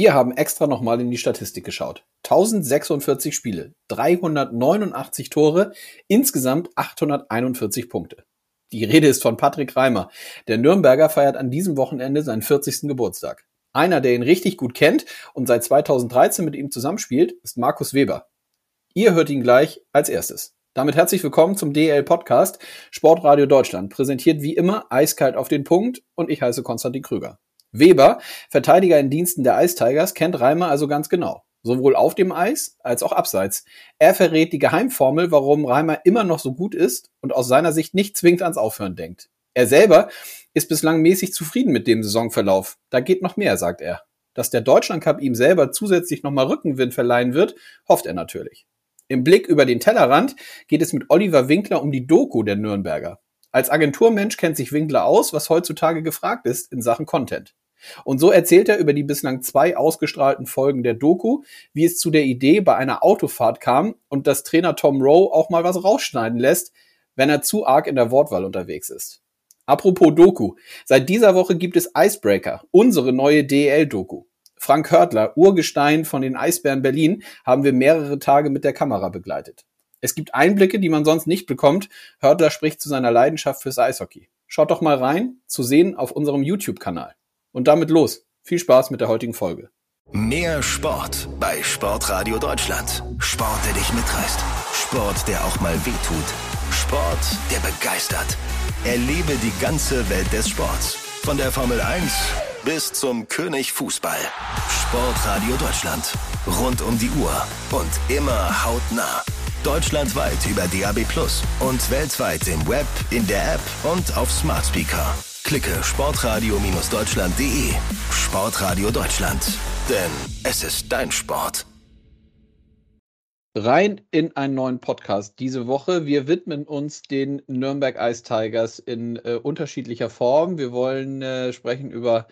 Wir haben extra nochmal in die Statistik geschaut. 1046 Spiele, 389 Tore, insgesamt 841 Punkte. Die Rede ist von Patrick Reimer. Der Nürnberger feiert an diesem Wochenende seinen 40. Geburtstag. Einer, der ihn richtig gut kennt und seit 2013 mit ihm zusammenspielt, ist Markus Weber. Ihr hört ihn gleich als erstes. Damit herzlich willkommen zum DL Podcast Sportradio Deutschland, präsentiert wie immer eiskalt auf den Punkt und ich heiße Konstantin Krüger. Weber, Verteidiger in Diensten der Ice Tigers, kennt Reimer also ganz genau. Sowohl auf dem Eis als auch abseits. Er verrät die Geheimformel, warum Reimer immer noch so gut ist und aus seiner Sicht nicht zwingend ans Aufhören denkt. Er selber ist bislang mäßig zufrieden mit dem Saisonverlauf. Da geht noch mehr, sagt er. Dass der Deutschlandcup ihm selber zusätzlich nochmal Rückenwind verleihen wird, hofft er natürlich. Im Blick über den Tellerrand geht es mit Oliver Winkler um die Doku der Nürnberger. Als Agenturmensch kennt sich Winkler aus, was heutzutage gefragt ist in Sachen Content. Und so erzählt er über die bislang zwei ausgestrahlten Folgen der Doku, wie es zu der Idee bei einer Autofahrt kam und dass Trainer Tom Rowe auch mal was rausschneiden lässt, wenn er zu arg in der Wortwahl unterwegs ist. Apropos Doku. Seit dieser Woche gibt es Icebreaker, unsere neue DL-Doku. Frank Hörtler, Urgestein von den Eisbären Berlin, haben wir mehrere Tage mit der Kamera begleitet. Es gibt Einblicke, die man sonst nicht bekommt. Hörtler spricht zu seiner Leidenschaft fürs Eishockey. Schaut doch mal rein, zu sehen auf unserem YouTube-Kanal. Und damit los. Viel Spaß mit der heutigen Folge. Mehr Sport bei Sportradio Deutschland. Sport, der dich mitreißt. Sport, der auch mal wehtut. Sport, der begeistert. Erlebe die ganze Welt des Sports. Von der Formel 1 bis zum König Fußball. Sportradio Deutschland. Rund um die Uhr und immer hautnah. Deutschlandweit über DAB Plus und weltweit im Web, in der App und auf Smart Speaker. Klicke sportradio-deutschland.de. Sportradio Deutschland. Denn es ist dein Sport. Rein in einen neuen Podcast diese Woche. Wir widmen uns den Nürnberg Ice Tigers in äh, unterschiedlicher Form. Wir wollen äh, sprechen über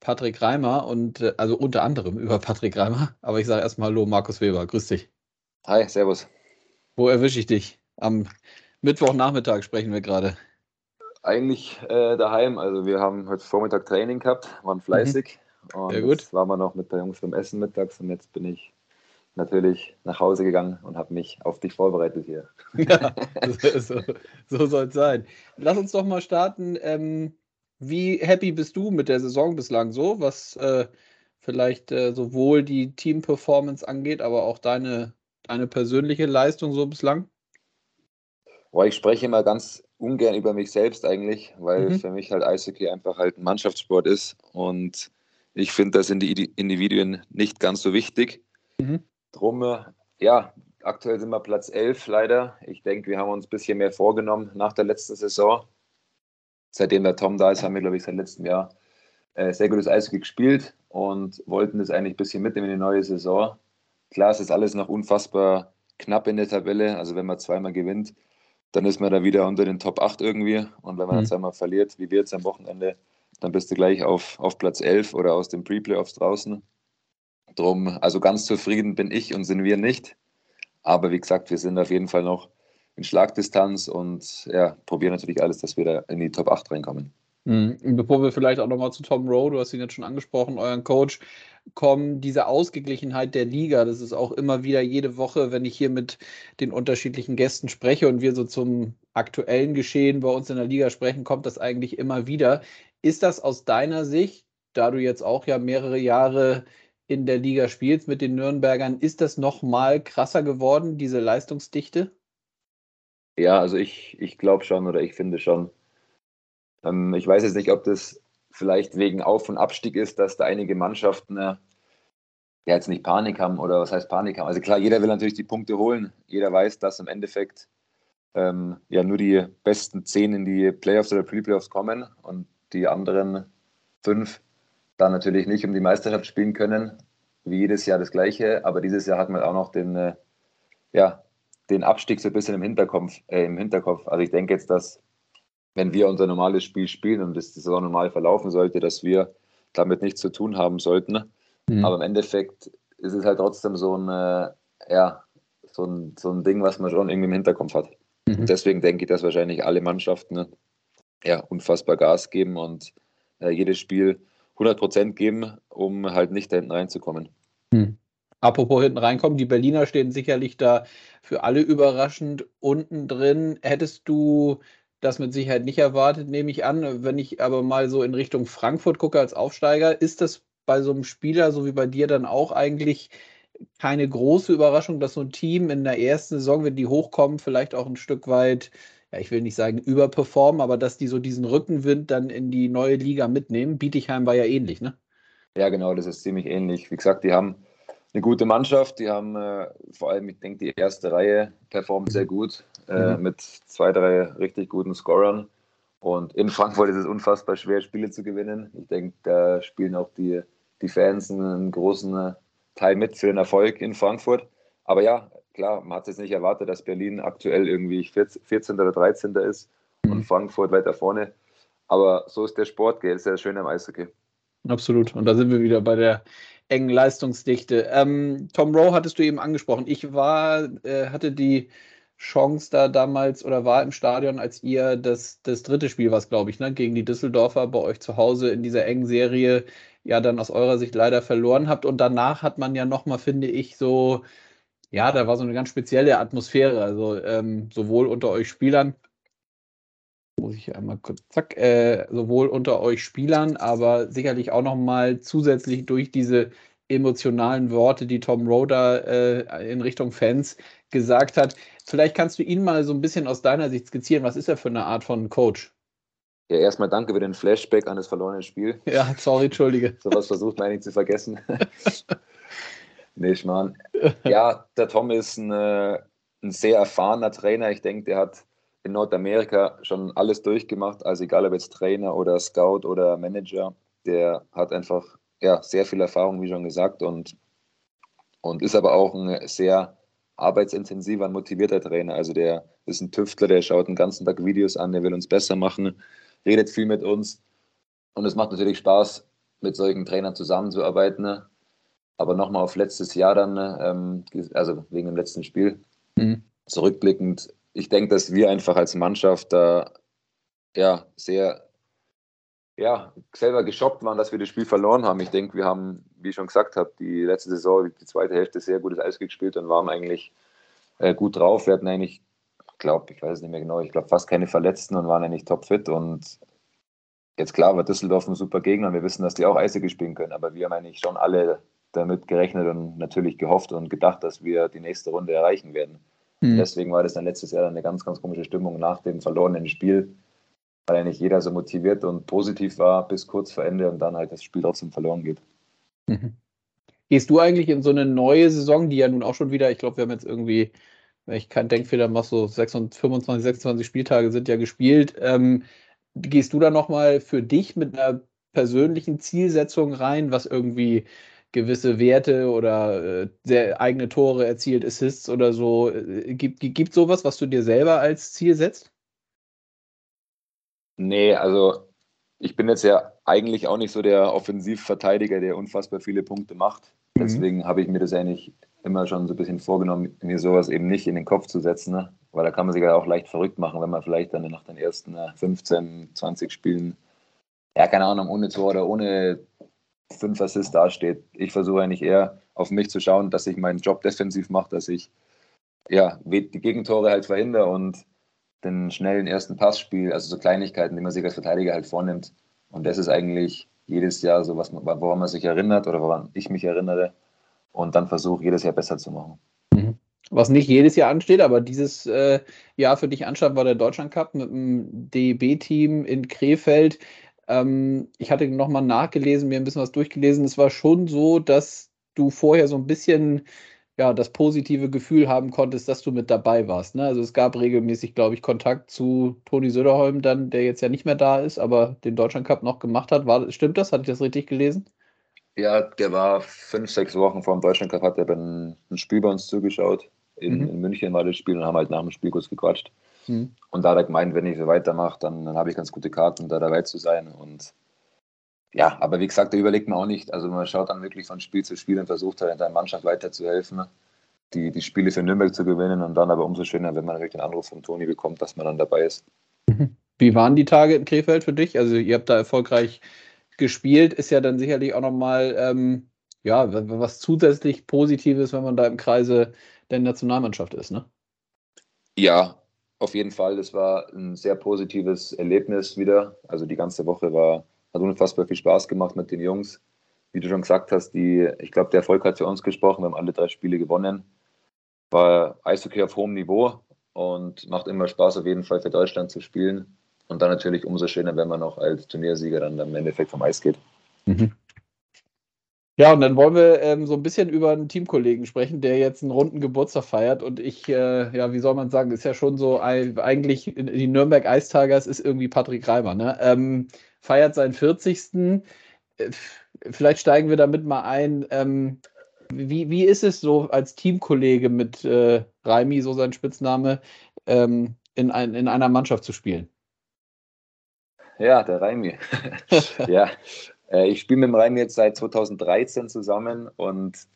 Patrick Reimer und äh, also unter anderem über Patrick Reimer. Aber ich sage erstmal Hallo, Markus Weber. Grüß dich. Hi, Servus. Wo erwische ich dich? Am Mittwochnachmittag sprechen wir gerade. Eigentlich äh, daheim. Also wir haben heute Vormittag Training gehabt, waren mhm. fleißig. Mhm. Und Sehr gut. Jetzt waren wir noch mit der Jungs beim Essen mittags und jetzt bin ich natürlich nach Hause gegangen und habe mich auf dich vorbereitet hier. Ja, so, so soll es sein. Lass uns doch mal starten. Ähm, wie happy bist du mit der Saison bislang so, was äh, vielleicht äh, sowohl die Team-Performance angeht, aber auch deine, deine persönliche Leistung so bislang? Boah, ich spreche immer ganz ungern über mich selbst eigentlich, weil mhm. für mich halt Eishockey einfach halt ein Mannschaftssport ist und ich finde das in die Individuen nicht ganz so wichtig. Mhm. Drum, äh, ja, aktuell sind wir Platz 11 leider. Ich denke, wir haben uns ein bisschen mehr vorgenommen nach der letzten Saison. Seitdem der Tom da ist, haben wir, glaube ich, seit letztem Jahr äh, sehr gutes Eishockey gespielt und wollten das eigentlich ein bisschen mitnehmen in die neue Saison. Klar, es ist alles noch unfassbar knapp in der Tabelle. Also wenn man zweimal gewinnt, dann ist man da wieder unter den Top 8 irgendwie. Und wenn man mhm. dann zweimal verliert, wie wir jetzt am Wochenende, dann bist du gleich auf, auf Platz 11 oder aus den Pre-Playoffs draußen. Drum, also ganz zufrieden bin ich und sind wir nicht. Aber wie gesagt, wir sind auf jeden Fall noch in Schlagdistanz und ja, probieren natürlich alles, dass wir da in die Top 8 reinkommen. Mhm. Bevor wir vielleicht auch nochmal zu Tom Rowe, du hast ihn jetzt schon angesprochen, euren Coach, kommen, diese Ausgeglichenheit der Liga, das ist auch immer wieder jede Woche, wenn ich hier mit den unterschiedlichen Gästen spreche und wir so zum aktuellen Geschehen bei uns in der Liga sprechen, kommt das eigentlich immer wieder. Ist das aus deiner Sicht, da du jetzt auch ja mehrere Jahre in der Liga spielst mit den Nürnbergern, ist das noch mal krasser geworden, diese Leistungsdichte? Ja, also ich, ich glaube schon oder ich finde schon. Ähm, ich weiß jetzt nicht, ob das vielleicht wegen Auf- und Abstieg ist, dass da einige Mannschaften äh, ja jetzt nicht Panik haben oder was heißt Panik haben. Also klar, jeder will natürlich die Punkte holen. Jeder weiß, dass im Endeffekt ähm, ja nur die besten zehn in die Playoffs oder Pre-Playoffs kommen und die anderen fünf dann natürlich nicht um die Meisterschaft spielen können. Wie jedes Jahr das Gleiche, aber dieses Jahr hat man auch noch den, äh, ja, den Abstieg so ein bisschen im Hinterkopf, äh, im Hinterkopf. Also ich denke jetzt, dass wenn wir unser normales Spiel spielen und es so normal verlaufen sollte, dass wir damit nichts zu tun haben sollten. Mhm. Aber im Endeffekt ist es halt trotzdem so ein, äh, ja, so ein, so ein Ding, was man schon irgendwie im Hinterkopf hat. Mhm. Und deswegen denke ich, dass wahrscheinlich alle Mannschaften ja, unfassbar Gas geben und äh, jedes Spiel 100 Prozent geben, um halt nicht da hinten reinzukommen. Hm. Apropos hinten reinkommen, die Berliner stehen sicherlich da für alle überraschend unten drin. Hättest du das mit Sicherheit nicht erwartet, nehme ich an. Wenn ich aber mal so in Richtung Frankfurt gucke als Aufsteiger, ist das bei so einem Spieler, so wie bei dir, dann auch eigentlich keine große Überraschung, dass so ein Team in der ersten Saison, wenn die hochkommen, vielleicht auch ein Stück weit, ja, ich will nicht sagen überperformen, aber dass die so diesen Rückenwind dann in die neue Liga mitnehmen. Bietigheim war ja ähnlich, ne? Ja, genau, das ist ziemlich ähnlich. Wie gesagt, die haben eine gute Mannschaft. Die haben äh, vor allem, ich denke, die erste Reihe performt sehr gut äh, mhm. mit zwei, drei richtig guten Scorern. Und in Frankfurt ist es unfassbar schwer, Spiele zu gewinnen. Ich denke, da spielen auch die, die Fans einen großen Teil mit für den Erfolg in Frankfurt. Aber ja, klar, man hat es jetzt nicht erwartet, dass Berlin aktuell irgendwie 14. oder 13. ist mhm. und Frankfurt weiter vorne. Aber so ist der Sport, gell? Ist ja schön am Eishockey. Absolut. Und da sind wir wieder bei der engen Leistungsdichte. Ähm, Tom Rowe hattest du eben angesprochen. Ich war, äh, hatte die Chance da damals oder war im Stadion, als ihr das, das dritte Spiel, was glaube ich, ne, gegen die Düsseldorfer bei euch zu Hause in dieser engen Serie ja dann aus eurer Sicht leider verloren habt. Und danach hat man ja nochmal, finde ich, so, ja, da war so eine ganz spezielle Atmosphäre. Also ähm, sowohl unter euch Spielern muss ich einmal kurz, zack, äh, sowohl unter euch Spielern, aber sicherlich auch nochmal zusätzlich durch diese emotionalen Worte, die Tom Roder äh, in Richtung Fans gesagt hat. Vielleicht kannst du ihn mal so ein bisschen aus deiner Sicht skizzieren. Was ist er für eine Art von Coach? Ja, erstmal danke für den Flashback an das verlorene Spiel. Ja, sorry, entschuldige. Sowas versucht man eigentlich zu vergessen. nee, Schmarrn. Ja, der Tom ist ein, äh, ein sehr erfahrener Trainer. Ich denke, der hat in Nordamerika schon alles durchgemacht, also egal ob jetzt Trainer oder Scout oder Manager, der hat einfach ja, sehr viel Erfahrung, wie schon gesagt, und, und ist aber auch ein sehr arbeitsintensiver und motivierter Trainer. Also der ist ein Tüftler, der schaut den ganzen Tag Videos an, der will uns besser machen, redet viel mit uns. Und es macht natürlich Spaß, mit solchen Trainern zusammenzuarbeiten. Aber nochmal auf letztes Jahr dann, ähm, also wegen dem letzten Spiel, mhm. zurückblickend, ich denke, dass wir einfach als Mannschaft da ja sehr ja, selber geschockt waren, dass wir das Spiel verloren haben. Ich denke, wir haben, wie ich schon gesagt habe, die letzte Saison, die zweite Hälfte sehr gutes Eis gespielt und waren eigentlich äh, gut drauf. Wir hatten eigentlich, ich glaube, ich weiß es nicht mehr genau, ich glaube fast keine Verletzten und waren eigentlich topfit. Und jetzt klar war Düsseldorf ein super Gegner und wir wissen, dass die auch Eishockey spielen können. Aber wir haben eigentlich schon alle damit gerechnet und natürlich gehofft und gedacht, dass wir die nächste Runde erreichen werden. Mhm. Deswegen war das dann letztes Jahr eine ganz, ganz komische Stimmung nach dem verlorenen Spiel, weil eigentlich jeder so motiviert und positiv war bis kurz vor Ende und dann halt das Spiel trotzdem verloren geht. Mhm. Gehst du eigentlich in so eine neue Saison, die ja nun auch schon wieder, ich glaube, wir haben jetzt irgendwie, wenn ich keinen Denkfehler mache, so 26, 25, 26 Spieltage sind ja gespielt. Ähm, gehst du da nochmal für dich mit einer persönlichen Zielsetzung rein, was irgendwie gewisse Werte oder äh, sehr eigene Tore erzielt, Assists oder so. Äh, gibt, gibt sowas, was du dir selber als Ziel setzt? Nee, also ich bin jetzt ja eigentlich auch nicht so der Offensivverteidiger, der unfassbar viele Punkte macht. Mhm. Deswegen habe ich mir das eigentlich immer schon so ein bisschen vorgenommen, mir sowas eben nicht in den Kopf zu setzen, ne? weil da kann man sich ja auch leicht verrückt machen, wenn man vielleicht dann nach den ersten 15, äh, 20 Spielen, ja, keine Ahnung, ohne Tor oder ohne fünf Assists dasteht. Ich versuche eigentlich eher auf mich zu schauen, dass ich meinen Job defensiv mache, dass ich ja, die Gegentore halt verhindere und den schnellen ersten Pass spiele, also so Kleinigkeiten, die man sich als Verteidiger halt vornimmt. Und das ist eigentlich jedes Jahr so, was, woran man sich erinnert oder woran ich mich erinnere und dann versuche, jedes Jahr besser zu machen. Mhm. Was nicht jedes Jahr ansteht, aber dieses äh, Jahr für dich anstand, war der Deutschland Cup mit dem DEB-Team in Krefeld. Ähm, ich hatte nochmal nachgelesen, mir ein bisschen was durchgelesen. Es war schon so, dass du vorher so ein bisschen ja, das positive Gefühl haben konntest, dass du mit dabei warst. Ne? Also es gab regelmäßig, glaube ich, Kontakt zu Toni Söderholm dann, der jetzt ja nicht mehr da ist, aber den Deutschland Cup noch gemacht hat. War, stimmt das? Hatte ich das richtig gelesen? Ja, der war fünf, sechs Wochen vor dem Deutschland Cup, hat er ein, ein Spiel bei uns zugeschaut. In, mhm. in, München war das Spiel und haben halt nach dem Spiel kurz gequatscht. Mhm. Und da hat er gemeint, wenn ich so weitermache, dann, dann habe ich ganz gute Karten, da dabei zu sein. Und ja, aber wie gesagt, da überlegt man auch nicht. Also man schaut dann wirklich von Spiel zu Spiel und versucht halt der Mannschaft weiterzuhelfen, die, die Spiele für Nürnberg zu gewinnen. Und dann aber umso schöner, wenn man natürlich den Anruf von Toni bekommt, dass man dann dabei ist. Mhm. Wie waren die Tage in Krefeld für dich? Also ihr habt da erfolgreich gespielt, ist ja dann sicherlich auch nochmal ähm, ja, was zusätzlich Positives, wenn man da im Kreise der Nationalmannschaft ist, ne? Ja, auf jeden Fall. Das war ein sehr positives Erlebnis wieder. Also die ganze Woche war, hat unfassbar viel Spaß gemacht mit den Jungs. Wie du schon gesagt hast, die, ich glaube, der Erfolg hat für uns gesprochen. Wir haben alle drei Spiele gewonnen. War Eishockey auf hohem Niveau und macht immer Spaß, auf jeden Fall für Deutschland zu spielen. Und dann natürlich umso schöner, wenn man noch als Turniersieger dann im Endeffekt vom Eis geht. Mhm. Ja, und dann wollen wir ähm, so ein bisschen über einen Teamkollegen sprechen, der jetzt einen runden Geburtstag feiert. Und ich, äh, ja, wie soll man sagen, ist ja schon so, eigentlich die Nürnberg Eistagers ist irgendwie Patrick Reimer, ne? Ähm, feiert seinen 40. Äh, vielleicht steigen wir damit mal ein. Ähm, wie, wie ist es so als Teamkollege mit äh, Raimi, so sein Spitzname, ähm, in, ein, in einer Mannschaft zu spielen? Ja, der Raimi. ja, äh, ich spiele mit dem Raimi jetzt seit 2013 zusammen und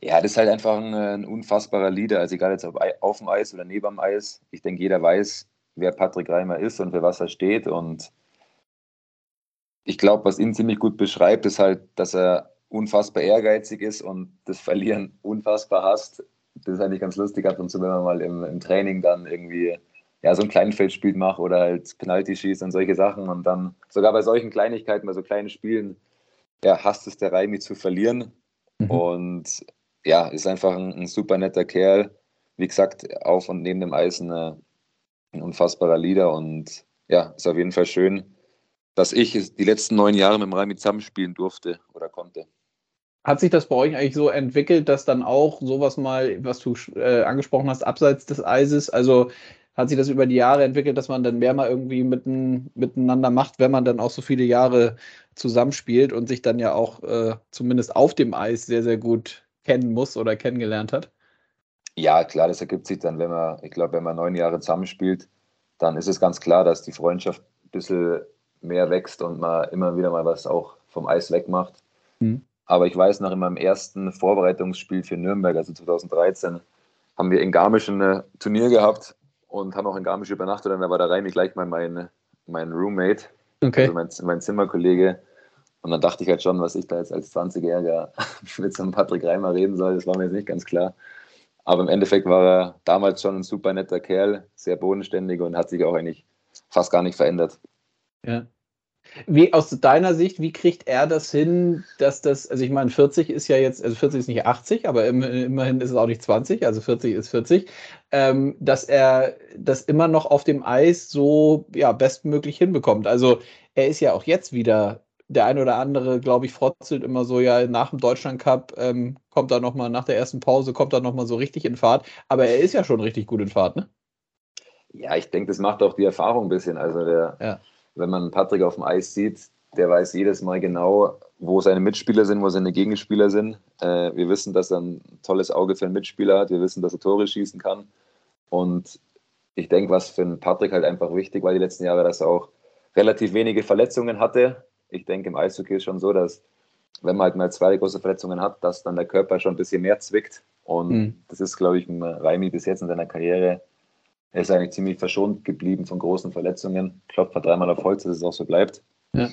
ja, das ist halt einfach ein, ein unfassbarer Leader. Also egal jetzt auf, auf dem Eis oder neben dem Eis. Ich denke, jeder weiß, wer Patrick Reimer ist und für was er steht. Und ich glaube, was ihn ziemlich gut beschreibt, ist halt, dass er unfassbar ehrgeizig ist und das Verlieren unfassbar hasst. Das ist eigentlich ganz lustig ab und zu, wenn man mal im, im Training dann irgendwie ja, so ein Kleinfeldspiel mache oder halt Penalty schießt und solche Sachen. Und dann sogar bei solchen Kleinigkeiten, bei so kleinen Spielen, ja, hasst es der Raimi zu verlieren. Mhm. Und ja, ist einfach ein, ein, super netter Kerl. Wie gesagt, auf und neben dem Eis eine, ein unfassbarer Leader. Und ja, ist auf jeden Fall schön, dass ich die letzten neun Jahre mit dem Raimi zusammenspielen durfte oder konnte. Hat sich das bei euch eigentlich so entwickelt, dass dann auch sowas mal, was du äh, angesprochen hast, abseits des Eises, also hat sich das über die Jahre entwickelt, dass man dann mehr mal irgendwie mitten, miteinander macht, wenn man dann auch so viele Jahre zusammenspielt und sich dann ja auch äh, zumindest auf dem Eis sehr, sehr gut kennen muss oder kennengelernt hat? Ja, klar, das ergibt sich dann, wenn man, ich glaube, wenn man neun Jahre zusammenspielt, dann ist es ganz klar, dass die Freundschaft ein bisschen mehr wächst und man immer wieder mal was auch vom Eis wegmacht. Mhm. Aber ich weiß noch, in meinem ersten Vorbereitungsspiel für Nürnberg, also 2013, haben wir in Garmisch ein Turnier gehabt und haben auch in Garmisch übernachtet. Und da war der Reimi gleich mal mein, mein Roommate, okay. also mein, mein Zimmerkollege. Und dann dachte ich halt schon, was ich da jetzt als 20-Jähriger mit so einem Patrick Reimer reden soll, das war mir jetzt nicht ganz klar. Aber im Endeffekt war er damals schon ein super netter Kerl, sehr bodenständig und hat sich auch eigentlich fast gar nicht verändert. Ja. Wie aus deiner Sicht, wie kriegt er das hin, dass das, also ich meine, 40 ist ja jetzt, also 40 ist nicht 80, aber immerhin ist es auch nicht 20, also 40 ist 40, ähm, dass er das immer noch auf dem Eis so ja, bestmöglich hinbekommt. Also er ist ja auch jetzt wieder, der ein oder andere, glaube ich, frotzelt immer so, ja, nach dem Deutschland Cup ähm, kommt er nochmal, nach der ersten Pause kommt er nochmal so richtig in Fahrt, aber er ist ja schon richtig gut in Fahrt, ne? Ja, ich denke, das macht auch die Erfahrung ein bisschen. Also der, ja wenn man Patrick auf dem Eis sieht, der weiß jedes Mal genau, wo seine Mitspieler sind, wo seine Gegenspieler sind. Äh, wir wissen, dass er ein tolles Auge für einen Mitspieler hat. Wir wissen, dass er Tore schießen kann. Und ich denke, was für einen Patrick halt einfach wichtig war die letzten Jahre, dass er auch relativ wenige Verletzungen hatte. Ich denke, im Eishockey ist schon so, dass wenn man halt mal zwei große Verletzungen hat, dass dann der Körper schon ein bisschen mehr zwickt. Und mhm. das ist, glaube ich, Raimi bis jetzt in seiner Karriere er ist eigentlich ziemlich verschont geblieben von großen Verletzungen. Klopft dreimal auf Holz, dass es auch so bleibt. Ja.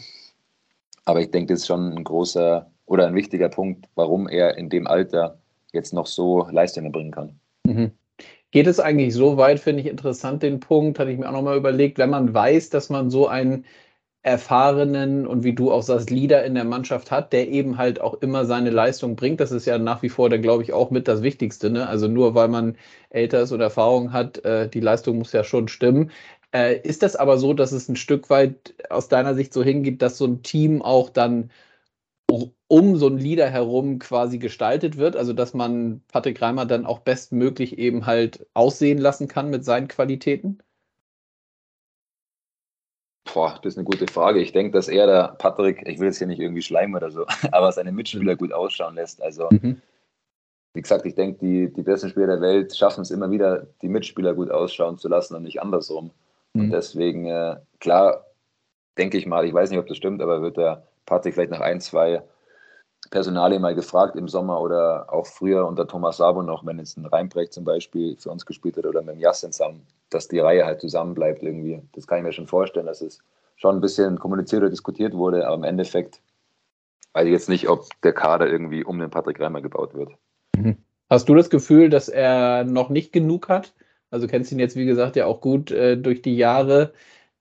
Aber ich denke, das ist schon ein großer oder ein wichtiger Punkt, warum er in dem Alter jetzt noch so Leistungen bringen kann. Mhm. Geht es eigentlich so weit, finde ich interessant, den Punkt, hatte ich mir auch nochmal überlegt, wenn man weiß, dass man so einen erfahrenen und wie du auch sagst, Leader in der Mannschaft hat, der eben halt auch immer seine Leistung bringt. Das ist ja nach wie vor, da glaube ich, auch mit das Wichtigste. Ne? Also nur weil man älter ist oder Erfahrung hat, äh, die Leistung muss ja schon stimmen. Äh, ist das aber so, dass es ein Stück weit aus deiner Sicht so hingeht, dass so ein Team auch dann um so einen Leader herum quasi gestaltet wird, also dass man Patrick Reimer dann auch bestmöglich eben halt aussehen lassen kann mit seinen Qualitäten? Boah, das ist eine gute Frage. Ich denke, dass er der Patrick, ich will jetzt hier nicht irgendwie schleimen oder so, aber seine Mitspieler gut ausschauen lässt. Also, mhm. wie gesagt, ich denke, die, die besten Spieler der Welt schaffen es immer wieder, die Mitspieler gut ausschauen zu lassen und nicht andersrum. Mhm. Und deswegen, äh, klar, denke ich mal, ich weiß nicht, ob das stimmt, aber wird der Patrick vielleicht nach ein, zwei Personale mal gefragt im Sommer oder auch früher unter Thomas Sabo noch, wenn jetzt ein Reinbrecht zum Beispiel für uns gespielt hat oder mit dem Jassen zusammen, dass die Reihe halt zusammen bleibt irgendwie. Das kann ich mir schon vorstellen, dass es schon ein bisschen kommuniziert oder diskutiert wurde, aber im Endeffekt weiß ich jetzt nicht, ob der Kader irgendwie um den Patrick Reimer gebaut wird. Mhm. Hast du das Gefühl, dass er noch nicht genug hat? Also kennst ihn jetzt, wie gesagt, ja auch gut äh, durch die Jahre.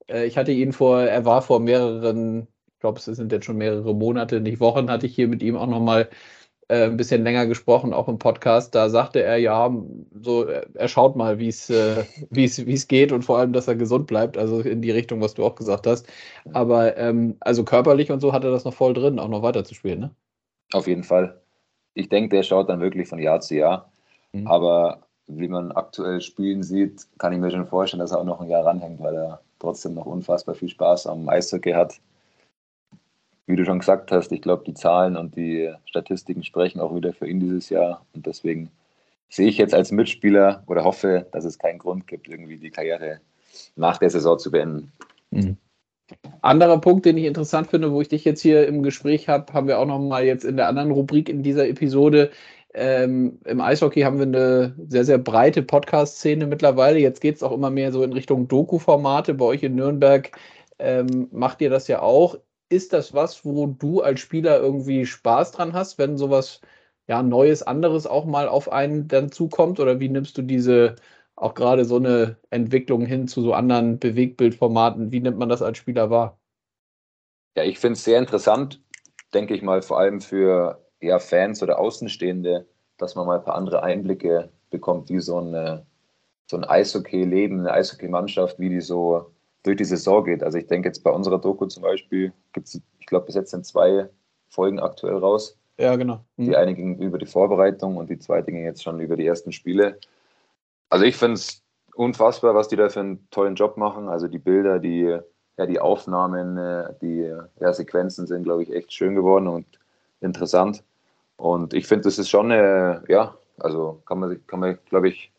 Äh, ich hatte ihn vor, er war vor mehreren, ich glaube, es sind jetzt schon mehrere Monate, nicht Wochen, hatte ich hier mit ihm auch nochmal äh, ein bisschen länger gesprochen, auch im Podcast. Da sagte er ja, so, er schaut mal, wie es äh, wie es geht und vor allem, dass er gesund bleibt. Also in die Richtung, was du auch gesagt hast. Aber ähm, also körperlich und so hat er das noch voll drin, auch noch weiter zu spielen, ne? Auf jeden Fall. Ich denke, der schaut dann wirklich von Jahr zu Jahr. Mhm. Aber wie man aktuell spielen sieht, kann ich mir schon vorstellen, dass er auch noch ein Jahr ranhängt, weil er trotzdem noch unfassbar viel Spaß am Eishockey hat. Wie du schon gesagt hast, ich glaube, die Zahlen und die Statistiken sprechen auch wieder für ihn dieses Jahr. Und deswegen sehe ich jetzt als Mitspieler oder hoffe, dass es keinen Grund gibt, irgendwie die Karriere nach der Saison zu beenden. Mhm. Anderer Punkt, den ich interessant finde, wo ich dich jetzt hier im Gespräch habe, haben wir auch noch mal jetzt in der anderen Rubrik in dieser Episode ähm, Im Eishockey haben wir eine sehr, sehr breite Podcast-Szene mittlerweile. Jetzt geht es auch immer mehr so in Richtung Doku-Formate. Bei euch in Nürnberg ähm, macht ihr das ja auch. Ist das was, wo du als Spieler irgendwie Spaß dran hast, wenn sowas ja, Neues, anderes auch mal auf einen dann zukommt? Oder wie nimmst du diese, auch gerade so eine Entwicklung hin zu so anderen Bewegbildformaten, wie nimmt man das als Spieler wahr? Ja, ich finde es sehr interessant, denke ich mal, vor allem für ja, Fans oder Außenstehende, dass man mal ein paar andere Einblicke bekommt, wie so, eine, so ein Eishockey-Leben, eine Eishockey-Mannschaft, wie die so durch die Saison geht. Also ich denke jetzt bei unserer Doku zum Beispiel gibt es, ich glaube, bis jetzt sind zwei Folgen aktuell raus. Ja, genau. Mhm. Die eine ging über die Vorbereitung und die zweite ging jetzt schon über die ersten Spiele. Also ich finde es unfassbar, was die da für einen tollen Job machen. Also die Bilder, die, ja, die Aufnahmen, äh, die ja, Sequenzen sind, glaube ich, echt schön geworden und interessant. Und ich finde, das ist schon, eine, ja, also kann man, kann man glaube ich,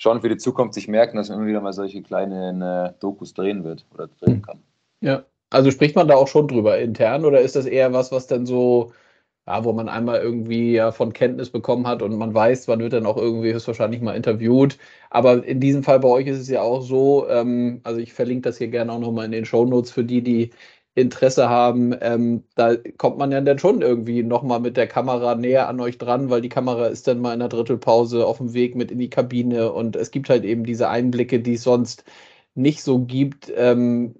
schon für die Zukunft sich merken, dass man immer wieder mal solche kleinen äh, Dokus drehen wird oder drehen kann. Ja, also spricht man da auch schon drüber intern oder ist das eher was, was dann so, ja, wo man einmal irgendwie ja von Kenntnis bekommen hat und man weiß, man wird dann auch irgendwie höchstwahrscheinlich mal interviewt. Aber in diesem Fall bei euch ist es ja auch so, ähm, also ich verlinke das hier gerne auch nochmal in den Show Notes für die, die Interesse haben, ähm, da kommt man ja dann schon irgendwie nochmal mit der Kamera näher an euch dran, weil die Kamera ist dann mal in der Drittelpause auf dem Weg mit in die Kabine und es gibt halt eben diese Einblicke, die es sonst nicht so gibt. Ähm,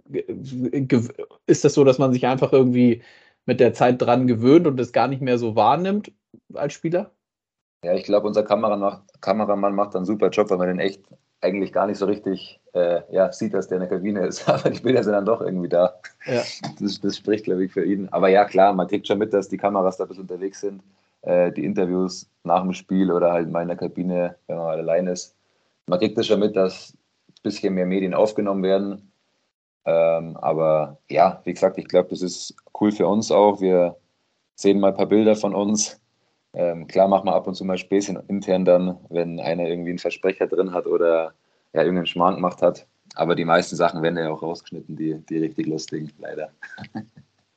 ist das so, dass man sich einfach irgendwie mit der Zeit dran gewöhnt und es gar nicht mehr so wahrnimmt als Spieler? Ja, ich glaube, unser Kameramann macht, Kameramann macht einen super Job, weil man den echt eigentlich gar nicht so richtig äh, ja, sieht, dass der in der Kabine ist. Aber die Bilder sind dann doch irgendwie da. Ja. Das, das, spricht, glaube ich, für ihn. Aber ja, klar, man kriegt schon mit, dass die Kameras da bis unterwegs sind. Äh, die Interviews nach dem Spiel oder halt mal in der Kabine, wenn man mal allein ist. Man kriegt das schon mit, dass ein bisschen mehr Medien aufgenommen werden. Ähm, aber ja, wie gesagt, ich glaube, das ist cool für uns auch. Wir sehen mal ein paar Bilder von uns ähm, klar machen wir ab und zu mal Späßchen intern dann, wenn einer irgendwie einen Versprecher drin hat oder ja, irgendeinen Schmarrn gemacht hat. Aber die meisten Sachen werden ja auch rausgeschnitten, die, die richtig lustigen, leider.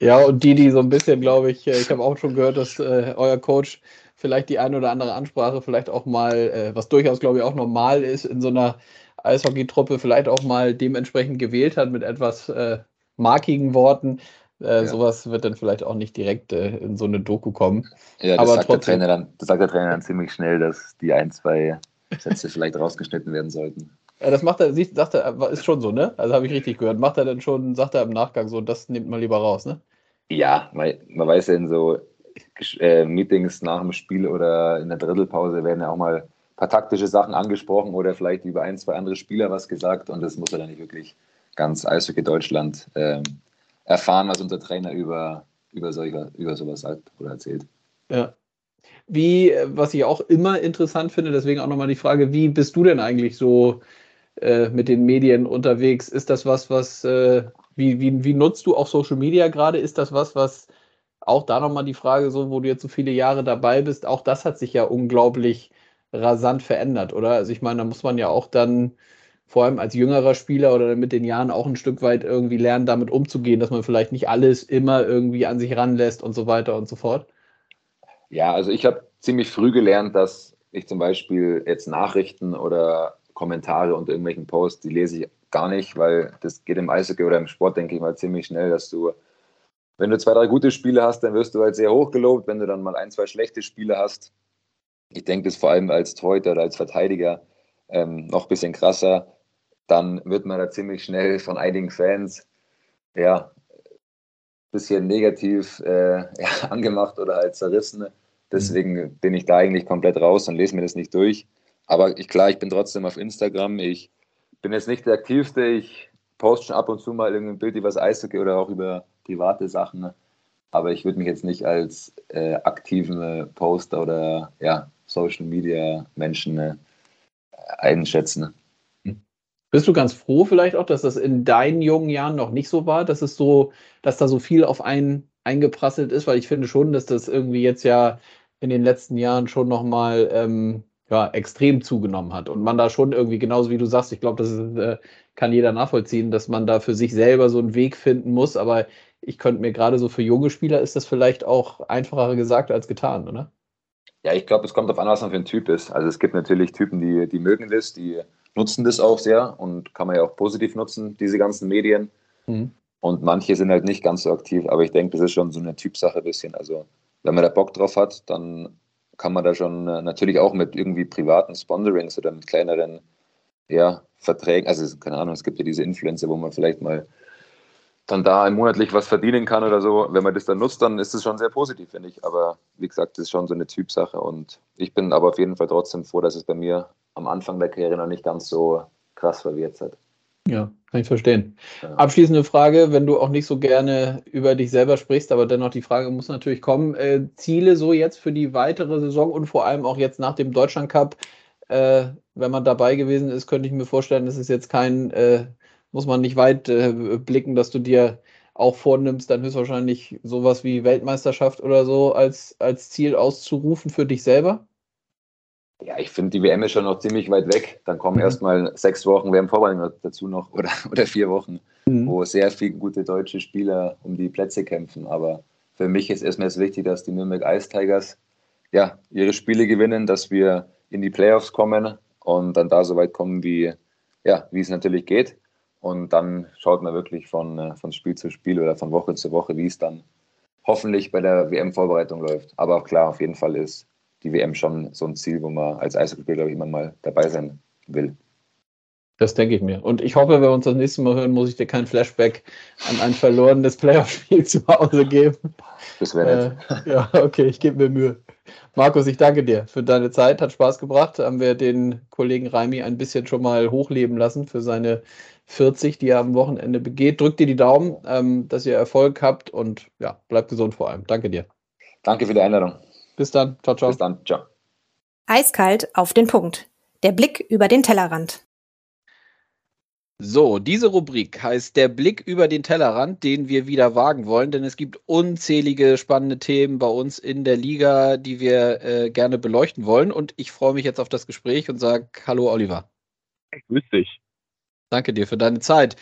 Ja, und die, die so ein bisschen, glaube ich, äh, ich habe auch schon gehört, dass äh, euer Coach vielleicht die eine oder andere Ansprache vielleicht auch mal, äh, was durchaus, glaube ich, auch normal ist in so einer Eishockey-Truppe, vielleicht auch mal dementsprechend gewählt hat mit etwas äh, markigen Worten. Äh, ja. Sowas wird dann vielleicht auch nicht direkt äh, in so eine Doku kommen. Ja, das, Aber sagt, trotzdem, der Trainer dann, das sagt der Trainer dann ziemlich schnell, dass die ein, zwei Sätze vielleicht rausgeschnitten werden sollten. Ja, das macht er, sagt er, ist schon so, ne? Also habe ich richtig gehört. Macht er dann schon, sagt er im Nachgang so, das nimmt man lieber raus, ne? Ja, man, man weiß ja in so äh, Meetings nach dem Spiel oder in der Drittelpause werden ja auch mal ein paar taktische Sachen angesprochen oder vielleicht über ein, zwei andere Spieler was gesagt und das muss er dann nicht wirklich ganz Eishockey Deutschland ähm, erfahren, was unser Trainer über, über, solche, über sowas sagt oder erzählt. Ja. Wie, was ich auch immer interessant finde, deswegen auch nochmal die Frage, wie bist du denn eigentlich so äh, mit den Medien unterwegs? Ist das was, was, äh, wie, wie, wie nutzt du auch Social Media gerade? Ist das was, was auch da nochmal die Frage, so, wo du jetzt so viele Jahre dabei bist, auch das hat sich ja unglaublich rasant verändert, oder? Also ich meine, da muss man ja auch dann vor allem als jüngerer Spieler oder mit den Jahren auch ein Stück weit irgendwie lernen, damit umzugehen, dass man vielleicht nicht alles immer irgendwie an sich ranlässt und so weiter und so fort? Ja, also ich habe ziemlich früh gelernt, dass ich zum Beispiel jetzt Nachrichten oder Kommentare unter irgendwelchen Posts, die lese ich gar nicht, weil das geht im Eishockey oder im Sport, denke ich mal, ziemlich schnell, dass du, wenn du zwei, drei gute Spiele hast, dann wirst du halt sehr hoch gelobt. Wenn du dann mal ein, zwei schlechte Spiele hast, ich denke, das vor allem als Torhüter oder als Verteidiger ähm, noch ein bisschen krasser, dann wird man da ziemlich schnell von einigen Fans ja, bisschen negativ äh, ja, angemacht oder halt zerrissen. Deswegen bin ich da eigentlich komplett raus und lese mir das nicht durch. Aber ich, klar, ich bin trotzdem auf Instagram. Ich bin jetzt nicht der Aktivste. Ich poste schon ab und zu mal irgendein Bild über das Eishockey oder auch über private Sachen. Aber ich würde mich jetzt nicht als äh, aktiven Poster oder ja, Social Media Menschen äh, einschätzen. Bist du ganz froh vielleicht auch, dass das in deinen jungen Jahren noch nicht so war, dass es so, dass da so viel auf einen eingeprasselt ist? Weil ich finde schon, dass das irgendwie jetzt ja in den letzten Jahren schon nochmal ähm, ja, extrem zugenommen hat. Und man da schon irgendwie, genauso wie du sagst, ich glaube, das ist, äh, kann jeder nachvollziehen, dass man da für sich selber so einen Weg finden muss. Aber ich könnte mir gerade so für junge Spieler ist das vielleicht auch einfacher gesagt als getan, oder? Ja, ich glaube, es kommt auf an, was man für ein Typ ist. Also es gibt natürlich Typen, die, die mögen das, die nutzen das auch sehr und kann man ja auch positiv nutzen, diese ganzen Medien. Mhm. Und manche sind halt nicht ganz so aktiv, aber ich denke, das ist schon so eine Typsache ein bisschen. Also wenn man da Bock drauf hat, dann kann man da schon äh, natürlich auch mit irgendwie privaten Sponsorings oder mit kleineren ja, Verträgen, also keine Ahnung, es gibt ja diese Influencer, wo man vielleicht mal dann da monatlich was verdienen kann oder so. Wenn man das dann nutzt, dann ist es schon sehr positiv, finde ich. Aber wie gesagt, das ist schon so eine Typsache und ich bin aber auf jeden Fall trotzdem froh, dass es bei mir am Anfang der Karriere noch nicht ganz so krass verwirrt hat. Ja, kann ich verstehen. Ja. Abschließende Frage, wenn du auch nicht so gerne über dich selber sprichst, aber dennoch die Frage muss natürlich kommen. Äh, Ziele so jetzt für die weitere Saison und vor allem auch jetzt nach dem Deutschland Cup, äh, wenn man dabei gewesen ist, könnte ich mir vorstellen, das ist jetzt kein, äh, muss man nicht weit äh, blicken, dass du dir auch vornimmst, dann höchstwahrscheinlich sowas wie Weltmeisterschaft oder so als, als Ziel auszurufen für dich selber? Ja, ich finde, die WM ist schon noch ziemlich weit weg. Dann kommen mhm. erstmal sechs Wochen WM-Vorbereitung dazu noch oder, oder vier Wochen, mhm. wo sehr viele gute deutsche Spieler um die Plätze kämpfen. Aber für mich ist erstmal jetzt wichtig, dass die Nürnberg Ice Tigers ja, ihre Spiele gewinnen, dass wir in die Playoffs kommen und dann da so weit kommen, wie, ja, wie es natürlich geht. Und dann schaut man wirklich von, äh, von Spiel zu Spiel oder von Woche zu Woche, wie es dann hoffentlich bei der WM-Vorbereitung läuft. Aber auch klar, auf jeden Fall ist die WM schon so ein Ziel, wo man als Eishockeyspieler, glaube ich, immer mal dabei sein will. Das denke ich mir. Und ich hoffe, wenn wir uns das nächste Mal hören, muss ich dir kein Flashback an ein verlorenes Playoff-Spiel zu Hause geben. Das wäre nett. Äh, ja, okay, ich gebe mir Mühe. Markus, ich danke dir für deine Zeit, hat Spaß gebracht. Haben wir den Kollegen Raimi ein bisschen schon mal hochleben lassen für seine 40, die er am Wochenende begeht. Drückt dir die Daumen, ähm, dass ihr Erfolg habt und ja, bleibt gesund vor allem. Danke dir. Danke für die Einladung. Bis dann. Ciao, ciao. Bis dann. Ciao. Eiskalt auf den Punkt. Der Blick über den Tellerrand. So, diese Rubrik heißt der Blick über den Tellerrand, den wir wieder wagen wollen, denn es gibt unzählige spannende Themen bei uns in der Liga, die wir äh, gerne beleuchten wollen. Und ich freue mich jetzt auf das Gespräch und sage Hallo Oliver. Grüß dich. Danke dir für deine Zeit.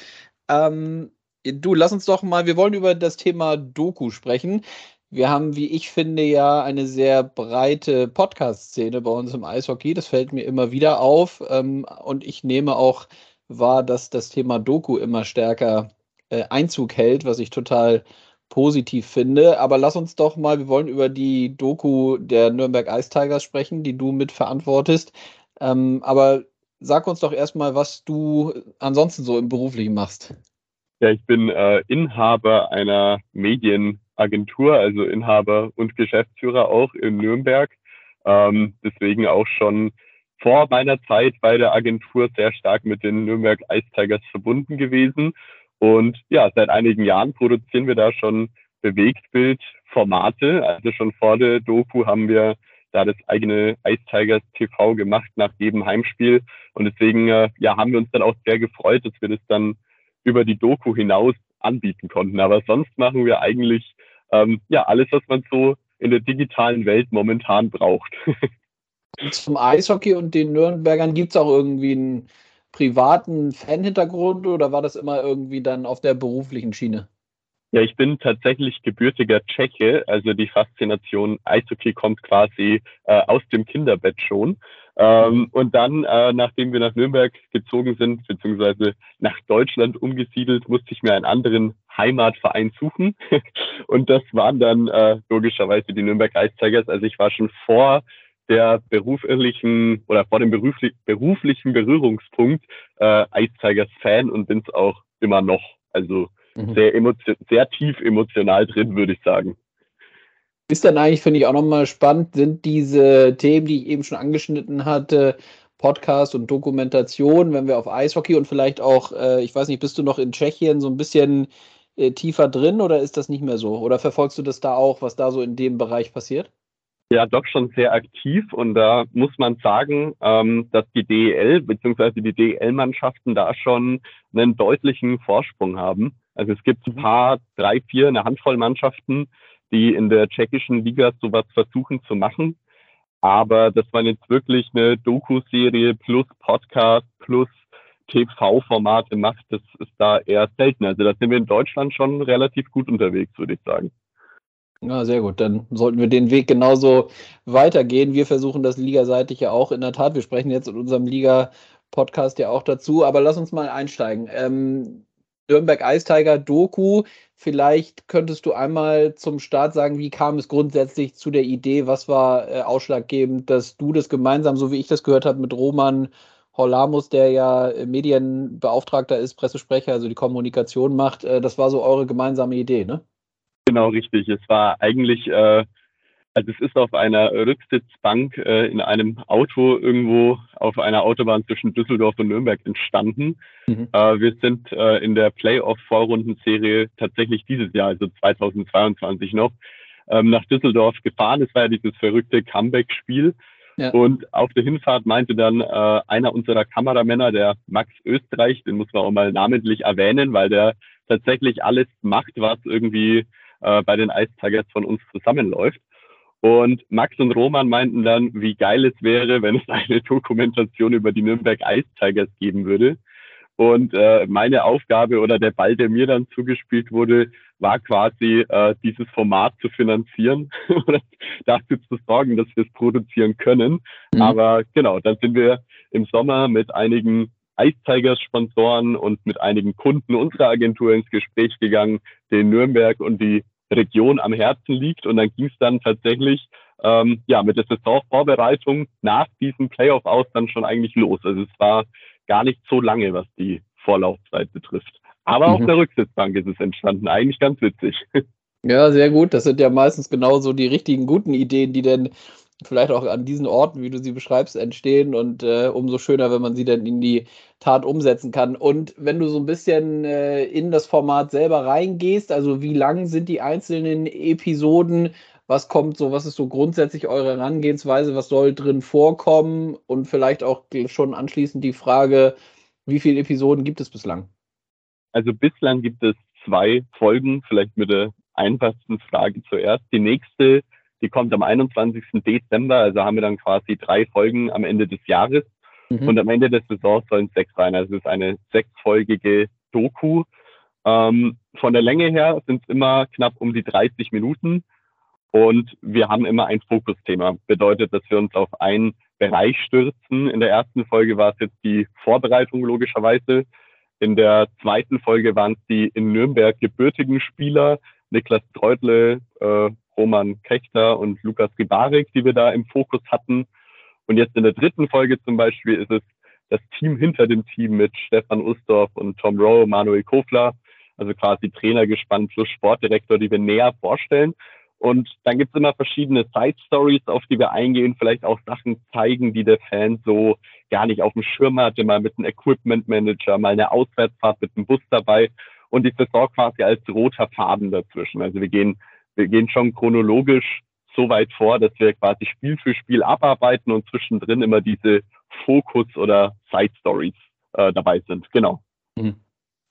Ähm, du, lass uns doch mal, wir wollen über das Thema Doku sprechen. Wir haben, wie ich finde, ja eine sehr breite Podcast-Szene bei uns im Eishockey. Das fällt mir immer wieder auf. Ähm, und ich nehme auch wahr, dass das Thema Doku immer stärker äh, Einzug hält, was ich total positiv finde. Aber lass uns doch mal, wir wollen über die Doku der Nürnberg Ice Tigers sprechen, die du mitverantwortest. Ähm, aber sag uns doch erstmal, was du ansonsten so im Beruflichen machst. Ja, ich bin äh, Inhaber einer Medien- Agentur, also Inhaber und Geschäftsführer auch in Nürnberg. Ähm, deswegen auch schon vor meiner Zeit bei der Agentur sehr stark mit den Nürnberg Ice Tigers verbunden gewesen. Und ja, seit einigen Jahren produzieren wir da schon Bewegtbildformate. Also schon vor der Doku haben wir da das eigene Ice Tigers TV gemacht nach jedem Heimspiel. Und deswegen äh, ja, haben wir uns dann auch sehr gefreut, dass wir das dann über die Doku hinaus anbieten konnten. Aber sonst machen wir eigentlich ähm, ja alles, was man so in der digitalen Welt momentan braucht. Zum Eishockey und den Nürnbergern gibt es auch irgendwie einen privaten Fan-Hintergrund oder war das immer irgendwie dann auf der beruflichen Schiene? Ja, ich bin tatsächlich gebürtiger Tscheche, also die Faszination Eishockey kommt quasi äh, aus dem Kinderbett schon. Ähm, und dann, äh, nachdem wir nach Nürnberg gezogen sind, beziehungsweise nach Deutschland umgesiedelt, musste ich mir einen anderen Heimatverein suchen. und das waren dann äh, logischerweise die Nürnberg Ice Tigers. Also ich war schon vor der beruflichen oder vor dem beruflich, beruflichen Berührungspunkt äh, Ice Tigers Fan und bin es auch immer noch. Also mhm. sehr, emotion sehr tief emotional drin, würde ich sagen. Ist dann eigentlich, finde ich, auch nochmal spannend, sind diese Themen, die ich eben schon angeschnitten hatte, Podcast und Dokumentation, wenn wir auf Eishockey und vielleicht auch, äh, ich weiß nicht, bist du noch in Tschechien so ein bisschen äh, tiefer drin oder ist das nicht mehr so? Oder verfolgst du das da auch, was da so in dem Bereich passiert? Ja, doch schon sehr aktiv und da muss man sagen, ähm, dass die DEL bzw. die DEL-Mannschaften da schon einen deutlichen Vorsprung haben. Also es gibt ein paar, drei, vier, eine Handvoll Mannschaften, die in der tschechischen Liga sowas versuchen zu machen. Aber dass man jetzt wirklich eine Doku-Serie plus Podcast plus TV-Formate macht, das ist da eher selten. Also da sind wir in Deutschland schon relativ gut unterwegs, würde ich sagen. Ja, sehr gut. Dann sollten wir den Weg genauso weitergehen. Wir versuchen das ligaseitig ja auch in der Tat. Wir sprechen jetzt in unserem Liga-Podcast ja auch dazu. Aber lass uns mal einsteigen. Ähm, Nürnberg Ice Tiger Doku. Vielleicht könntest du einmal zum Start sagen, wie kam es grundsätzlich zu der Idee? Was war äh, ausschlaggebend, dass du das gemeinsam, so wie ich das gehört habe, mit Roman Horlamus, der ja äh, Medienbeauftragter ist, Pressesprecher, also die Kommunikation macht, äh, das war so eure gemeinsame Idee, ne? Genau, richtig. Es war eigentlich äh, also es ist auf einer Rücksitzbank äh, in einem Auto irgendwo auf einer Autobahn zwischen Düsseldorf und Nürnberg entstanden. Mhm. Äh, wir sind äh, in der Playoff-Vorrundenserie tatsächlich dieses Jahr, also 2022 noch, ähm, nach Düsseldorf gefahren. Es war ja dieses verrückte Comeback-Spiel. Ja. Und auf der Hinfahrt meinte dann äh, einer unserer Kameramänner, der Max Österreich, den muss man auch mal namentlich erwähnen, weil der tatsächlich alles macht, was irgendwie äh, bei den Ice Tigers von uns zusammenläuft. Und Max und Roman meinten dann, wie geil es wäre, wenn es eine Dokumentation über die Nürnberg Ice Tigers geben würde. Und äh, meine Aufgabe oder der Ball, der mir dann zugespielt wurde, war quasi äh, dieses Format zu finanzieren oder dafür zu sorgen, dass wir es produzieren können. Mhm. Aber genau, dann sind wir im Sommer mit einigen Ice Tigers Sponsoren und mit einigen Kunden unserer Agentur ins Gespräch gegangen, den Nürnberg und die Region am Herzen liegt. Und dann ging es dann tatsächlich ähm, ja mit der Saisonvorbereitung nach diesem Playoff aus dann schon eigentlich los. Also es war gar nicht so lange, was die Vorlaufzeit betrifft. Aber mhm. auf der Rücksitzbank ist es entstanden. Eigentlich ganz witzig. Ja, sehr gut. Das sind ja meistens genauso die richtigen guten Ideen, die dann vielleicht auch an diesen Orten, wie du sie beschreibst, entstehen und äh, umso schöner, wenn man sie dann in die Tat umsetzen kann. Und wenn du so ein bisschen äh, in das Format selber reingehst, also wie lang sind die einzelnen Episoden? Was kommt so, was ist so grundsätzlich eure Herangehensweise? Was soll drin vorkommen? Und vielleicht auch schon anschließend die Frage, wie viele Episoden gibt es bislang? Also bislang gibt es zwei Folgen, vielleicht mit der einfachsten Frage zuerst. Die nächste die kommt am 21. Dezember, also haben wir dann quasi drei Folgen am Ende des Jahres. Mhm. Und am Ende des Saisons sollen sechs sein. Also es ist eine sechsfolgige Doku. Ähm, von der Länge her sind es immer knapp um die 30 Minuten. Und wir haben immer ein Fokusthema. Bedeutet, dass wir uns auf einen Bereich stürzen. In der ersten Folge war es jetzt die Vorbereitung logischerweise. In der zweiten Folge waren es die in Nürnberg gebürtigen Spieler, Niklas Treutle, äh, Roman Kechter und Lukas Ribarik, die wir da im Fokus hatten. Und jetzt in der dritten Folge zum Beispiel ist es das Team hinter dem Team mit Stefan Ustorf und Tom Rowe, Manuel Kofler, also quasi Trainer gespannt plus Sportdirektor, die wir näher vorstellen. Und dann gibt es immer verschiedene Side Stories, auf die wir eingehen, vielleicht auch Sachen zeigen, die der Fan so gar nicht auf dem Schirm hatte, mal mit einem Equipment Manager, mal eine Auswärtsfahrt mit dem Bus dabei und die Saison quasi als roter Faden dazwischen. Also wir gehen wir gehen schon chronologisch so weit vor, dass wir quasi Spiel für Spiel abarbeiten und zwischendrin immer diese Fokus- oder Side-Stories äh, dabei sind. Genau. Mhm.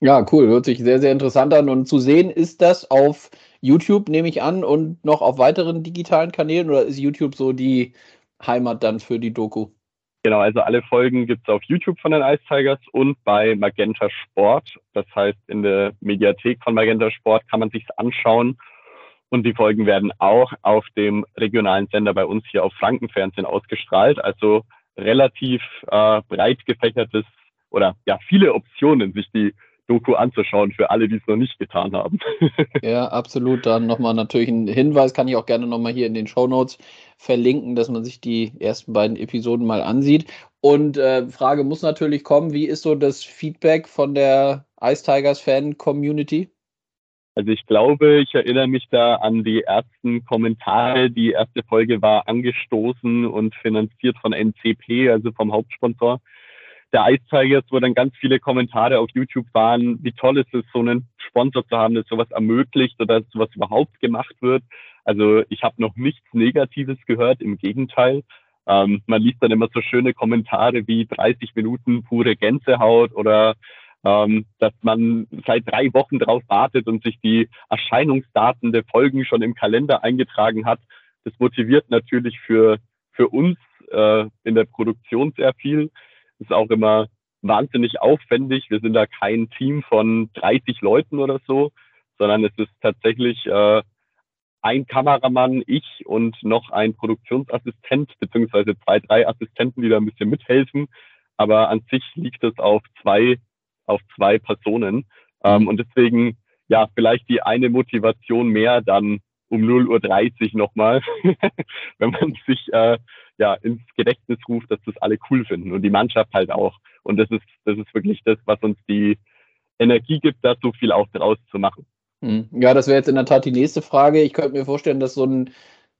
Ja, cool. Hört sich sehr, sehr interessant an. Und zu sehen ist das auf YouTube, nehme ich an, und noch auf weiteren digitalen Kanälen oder ist YouTube so die Heimat dann für die Doku? Genau, also alle Folgen gibt es auf YouTube von den Ice Tigers und bei Magenta Sport. Das heißt, in der Mediathek von Magenta Sport kann man sich anschauen. Und die Folgen werden auch auf dem regionalen Sender bei uns hier auf Frankenfernsehen ausgestrahlt. Also relativ äh, breit gefächertes oder ja viele Optionen, sich die Doku anzuschauen für alle, die es noch nicht getan haben. ja, absolut. Dann nochmal natürlich ein Hinweis, kann ich auch gerne nochmal hier in den Show Notes verlinken, dass man sich die ersten beiden Episoden mal ansieht. Und äh, Frage muss natürlich kommen, wie ist so das Feedback von der Ice Tigers Fan Community? Also ich glaube, ich erinnere mich da an die ersten Kommentare. Die erste Folge war angestoßen und finanziert von NCP, also vom Hauptsponsor der Ice Tigers, wo dann ganz viele Kommentare auf YouTube waren, wie toll ist es, so einen Sponsor zu haben, der sowas ermöglicht oder sowas überhaupt gemacht wird. Also ich habe noch nichts Negatives gehört, im Gegenteil. Ähm, man liest dann immer so schöne Kommentare wie 30 Minuten pure Gänsehaut oder ähm, dass man seit drei Wochen drauf wartet und sich die Erscheinungsdaten der Folgen schon im Kalender eingetragen hat. Das motiviert natürlich für, für uns äh, in der Produktion sehr viel. Ist auch immer wahnsinnig aufwendig. Wir sind da kein Team von 30 Leuten oder so, sondern es ist tatsächlich äh, ein Kameramann, ich und noch ein Produktionsassistent, beziehungsweise zwei, drei Assistenten, die da ein bisschen mithelfen. Aber an sich liegt es auf zwei auf zwei Personen. Ähm, und deswegen, ja, vielleicht die eine Motivation mehr dann um 0.30 Uhr nochmal, wenn man sich äh, ja ins Gedächtnis ruft, dass das alle cool finden und die Mannschaft halt auch. Und das ist, das ist wirklich das, was uns die Energie gibt, da so viel auch draus zu machen. Hm. Ja, das wäre jetzt in der Tat die nächste Frage. Ich könnte mir vorstellen, dass so ein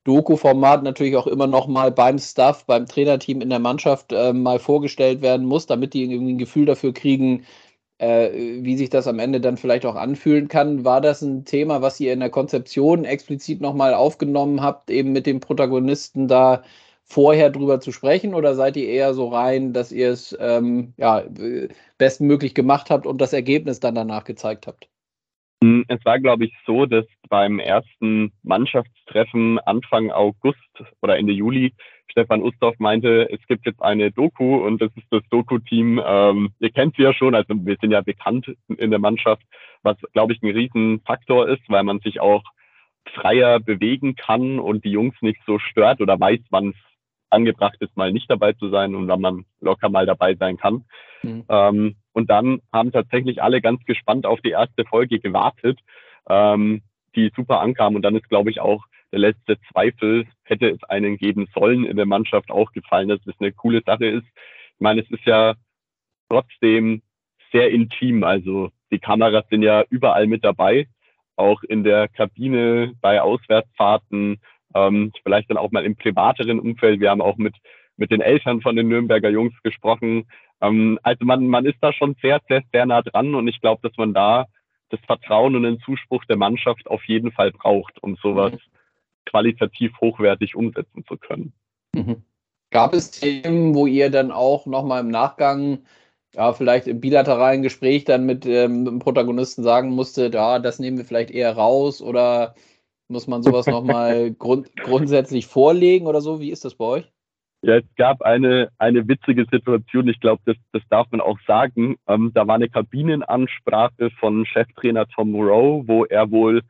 Doku-Format natürlich auch immer noch mal beim Staff, beim Trainerteam in der Mannschaft äh, mal vorgestellt werden muss, damit die irgendwie ein Gefühl dafür kriegen, äh, wie sich das am Ende dann vielleicht auch anfühlen kann. War das ein Thema, was ihr in der Konzeption explizit nochmal aufgenommen habt, eben mit dem Protagonisten da vorher drüber zu sprechen oder seid ihr eher so rein, dass ihr es ähm, ja, bestmöglich gemacht habt und das Ergebnis dann danach gezeigt habt? Hm, es war, glaube ich, so, dass beim ersten Mannschaftstreffen Anfang August oder Ende Juli Stefan Ustorf meinte, es gibt jetzt eine Doku und das ist das Doku-Team. Ähm, ihr kennt sie ja schon, also wir sind ja bekannt in der Mannschaft, was, glaube ich, ein Riesenfaktor ist, weil man sich auch freier bewegen kann und die Jungs nicht so stört oder weiß, wann es angebracht ist, mal nicht dabei zu sein und wann man locker mal dabei sein kann. Mhm. Ähm, und dann haben tatsächlich alle ganz gespannt auf die erste Folge gewartet, ähm, die super ankam. Und dann ist, glaube ich, auch der letzte Zweifel, hätte es einen geben sollen in der Mannschaft auch gefallen, dass es eine coole Sache ist. Ich meine, es ist ja trotzdem sehr intim. Also die Kameras sind ja überall mit dabei, auch in der Kabine, bei Auswärtsfahrten, ähm, vielleicht dann auch mal im privateren Umfeld. Wir haben auch mit, mit den Eltern von den Nürnberger Jungs gesprochen. Ähm, also man, man ist da schon sehr, sehr, sehr nah dran und ich glaube, dass man da das Vertrauen und den Zuspruch der Mannschaft auf jeden Fall braucht, um sowas mhm. qualitativ hochwertig umsetzen zu können. Mhm. Gab es Themen, wo ihr dann auch nochmal im Nachgang, ja, vielleicht im bilateralen Gespräch dann mit, ähm, dem Protagonisten sagen musste, ja, das nehmen wir vielleicht eher raus oder muss man sowas nochmal grund grundsätzlich vorlegen oder so? Wie ist das bei euch? Ja, es gab eine, eine witzige Situation, ich glaube, das, das darf man auch sagen. Ähm, da war eine Kabinenansprache von Cheftrainer Tom Rowe, wo er wohl